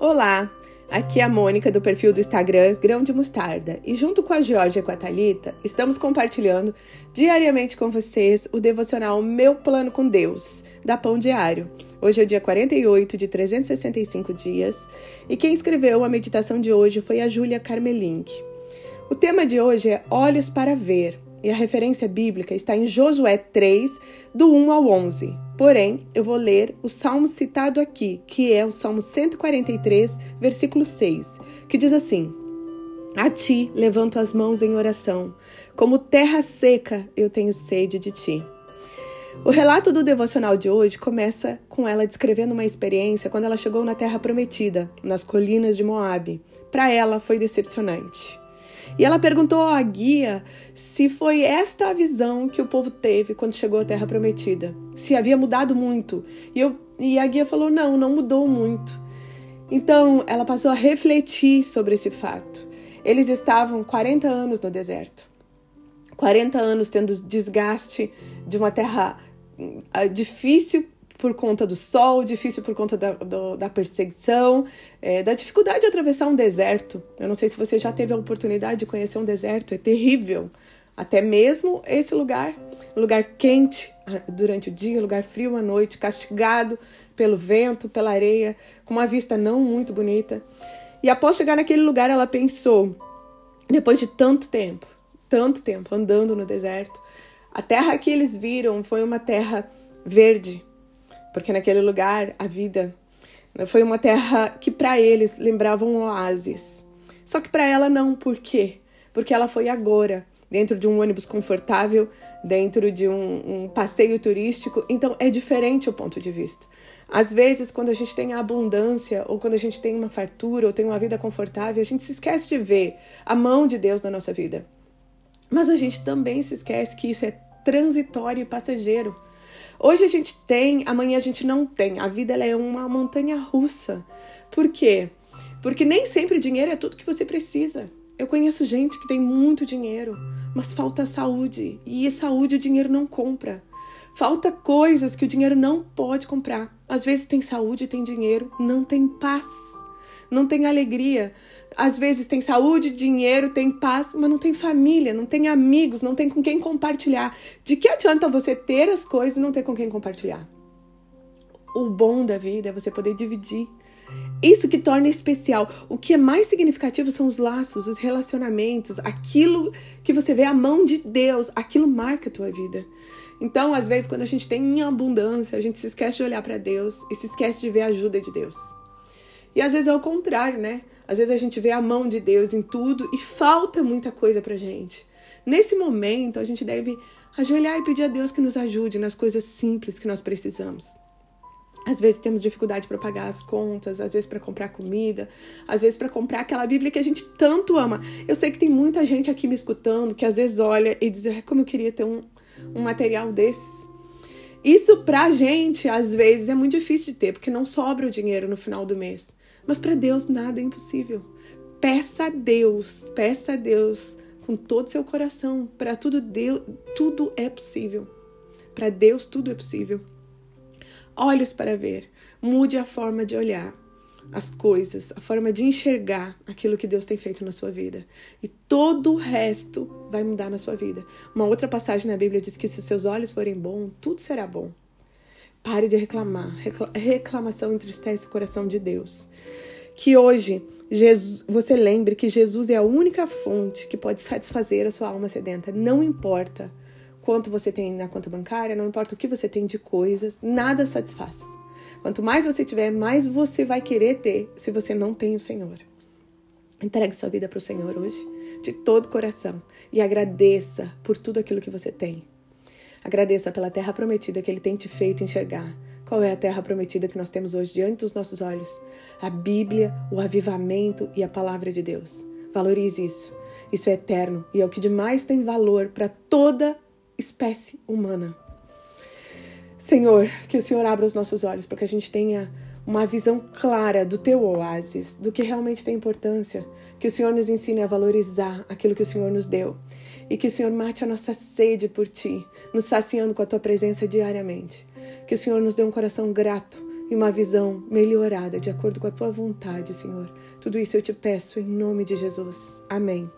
Olá, aqui é a Mônica do perfil do Instagram Grão de Mostarda e junto com a Georgia e com a Thalita, estamos compartilhando diariamente com vocês o devocional Meu Plano com Deus, da Pão Diário. Hoje é o dia 48 de 365 dias e quem escreveu a meditação de hoje foi a Júlia Carmelink. O tema de hoje é Olhos para Ver e a referência bíblica está em Josué 3, do 1 ao 11. Porém, eu vou ler o salmo citado aqui, que é o Salmo 143, versículo 6, que diz assim: A ti levanto as mãos em oração, como terra seca eu tenho sede de ti. O relato do devocional de hoje começa com ela descrevendo uma experiência quando ela chegou na Terra Prometida, nas colinas de Moabe. Para ela foi decepcionante. E ela perguntou à guia se foi esta a visão que o povo teve quando chegou à Terra Prometida, se havia mudado muito. E, eu, e a guia falou: não, não mudou muito. Então ela passou a refletir sobre esse fato. Eles estavam 40 anos no deserto, 40 anos tendo desgaste de uma terra ah, difícil por conta do sol, difícil por conta da, do, da perseguição, é, da dificuldade de atravessar um deserto. Eu não sei se você já teve a oportunidade de conhecer um deserto, é terrível. Até mesmo esse lugar, lugar quente durante o dia, lugar frio à noite, castigado pelo vento, pela areia, com uma vista não muito bonita. E após chegar naquele lugar, ela pensou, depois de tanto tempo, tanto tempo andando no deserto, a terra que eles viram foi uma terra verde, porque naquele lugar a vida foi uma terra que para eles lembrava um oásis. Só que para ela não, por quê? Porque ela foi agora, dentro de um ônibus confortável, dentro de um, um, passeio turístico. Então é diferente o ponto de vista. Às vezes, quando a gente tem a abundância, ou quando a gente tem uma fartura, ou tem uma vida confortável, a gente se esquece de ver a mão de Deus na nossa vida. Mas a gente também se esquece que isso é transitório e passageiro. Hoje a gente tem, amanhã a gente não tem. A vida ela é uma montanha russa. Por quê? Porque nem sempre dinheiro é tudo que você precisa. Eu conheço gente que tem muito dinheiro, mas falta saúde. E saúde o dinheiro não compra. Falta coisas que o dinheiro não pode comprar. Às vezes tem saúde, tem dinheiro, não tem paz, não tem alegria, às vezes tem saúde, dinheiro, tem paz, mas não tem família, não tem amigos, não tem com quem compartilhar. De que adianta você ter as coisas e não ter com quem compartilhar? O bom da vida é você poder dividir. Isso que torna especial. O que é mais significativo são os laços, os relacionamentos, aquilo que você vê a mão de Deus, aquilo marca a tua vida. Então, às vezes, quando a gente tem em abundância, a gente se esquece de olhar para Deus e se esquece de ver a ajuda de Deus. E às vezes é o contrário, né? Às vezes a gente vê a mão de Deus em tudo e falta muita coisa pra gente. Nesse momento, a gente deve ajoelhar e pedir a Deus que nos ajude nas coisas simples que nós precisamos. Às vezes temos dificuldade para pagar as contas, às vezes para comprar comida, às vezes para comprar aquela Bíblia que a gente tanto ama. Eu sei que tem muita gente aqui me escutando que às vezes olha e diz: como eu queria ter um, um material desses. Isso pra gente, às vezes, é muito difícil de ter, porque não sobra o dinheiro no final do mês. Mas para Deus nada é impossível. Peça a Deus, peça a Deus com todo seu coração. Para tudo, Deus, tudo é possível. Para Deus tudo é possível. Olhos para ver. Mude a forma de olhar as coisas, a forma de enxergar aquilo que Deus tem feito na sua vida. E todo o resto vai mudar na sua vida. Uma outra passagem na Bíblia diz que se os seus olhos forem bons, tudo será bom. Pare de reclamar. Reclamação entristece o coração de Deus. Que hoje Jesus, você lembre que Jesus é a única fonte que pode satisfazer a sua alma sedenta. Não importa quanto você tem na conta bancária, não importa o que você tem de coisas, nada satisfaz. Quanto mais você tiver, mais você vai querer ter se você não tem o Senhor. Entregue sua vida para o Senhor hoje, de todo o coração, e agradeça por tudo aquilo que você tem. Agradeça pela terra prometida que Ele tem te feito enxergar. Qual é a terra prometida que nós temos hoje diante dos nossos olhos? A Bíblia, o avivamento e a palavra de Deus. Valorize isso. Isso é eterno e é o que de mais tem valor para toda espécie humana. Senhor, que o Senhor abra os nossos olhos para que a gente tenha uma visão clara do teu oásis, do que realmente tem importância, que o Senhor nos ensine a valorizar aquilo que o Senhor nos deu e que o Senhor mate a nossa sede por ti, nos saciando com a tua presença diariamente. Que o Senhor nos dê um coração grato e uma visão melhorada de acordo com a tua vontade, Senhor. Tudo isso eu te peço em nome de Jesus. Amém.